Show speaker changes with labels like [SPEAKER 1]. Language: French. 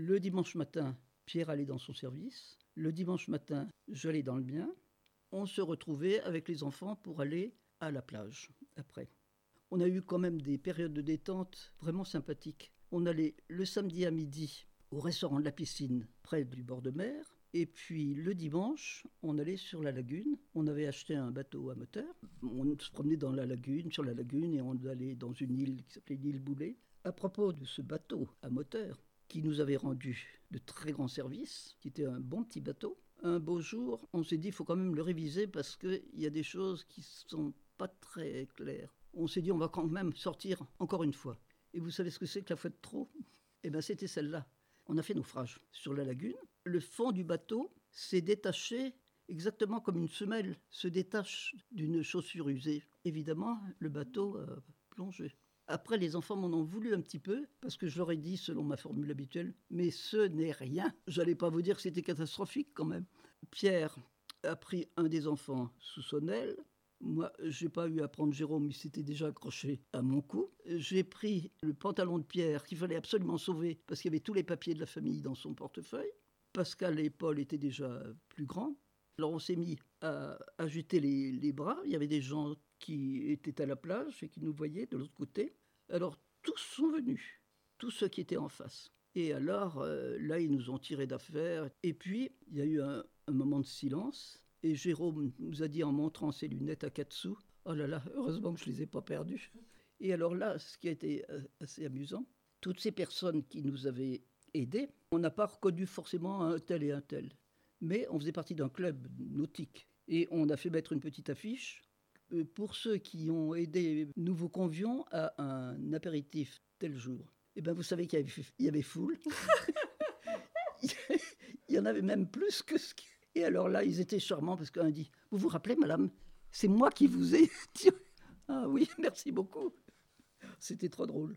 [SPEAKER 1] Le dimanche matin, Pierre allait dans son service. Le dimanche matin, j'allais dans le mien. On se retrouvait avec les enfants pour aller à la plage après. On a eu quand même des périodes de détente vraiment sympathiques. On allait le samedi à midi au restaurant de la piscine près du bord de mer. Et puis le dimanche, on allait sur la lagune. On avait acheté un bateau à moteur. On se promenait dans la lagune, sur la lagune, et on allait dans une île qui s'appelait l'île Boulet. À propos de ce bateau à moteur, qui nous avait rendu de très grands services, qui était un bon petit bateau, un beau jour, on s'est dit il faut quand même le réviser parce qu'il y a des choses qui sont pas très claires. On s'est dit on va quand même sortir encore une fois. Et vous savez ce que c'est que la fois de trop? Eh bien c'était celle-là. On a fait naufrage sur la lagune. Le fond du bateau s'est détaché exactement comme une semelle se détache d'une chaussure usée. Évidemment, le bateau a plongé. Après, les enfants m'en ont voulu un petit peu, parce que je leur ai dit, selon ma formule habituelle, mais ce n'est rien. J'allais pas vous dire que c'était catastrophique quand même. Pierre a pris un des enfants sous son aile. Moi, j'ai pas eu à prendre Jérôme, il s'était déjà accroché à mon cou. J'ai pris le pantalon de Pierre qu'il fallait absolument sauver parce qu'il y avait tous les papiers de la famille dans son portefeuille. Pascal et Paul étaient déjà plus grands. Alors on s'est mis à agiter les, bras. Il y avait des gens qui étaient à la plage et qui nous voyaient de l'autre côté. Alors tous sont venus, tous ceux qui étaient en face. Et alors euh, là, ils nous ont tiré d'affaire. Et puis, il y a eu un, moment de silence. Et Jérôme nous a dit en montrant ses lunettes à quatre sous, oh là là, heureusement que je ne les ai pas perdues. Et alors là, ce qui a été euh, assez amusant, toutes ces personnes qui nous avaient aidés, on n'a pas reconnu forcément un tel et un tel. Mais on faisait partie d'un club nautique. Et on a fait mettre une petite affiche euh, pour ceux qui ont aidé, nous vous convions à un apéritif tel jour. Eh bien, vous savez qu'il y avait, il y avait foule. il y en avait même plus que ce qui... Et alors là, ils étaient charmants parce qu'un dit Vous vous rappelez, madame, c'est moi qui vous ai. ah oui, merci beaucoup. C'était trop drôle.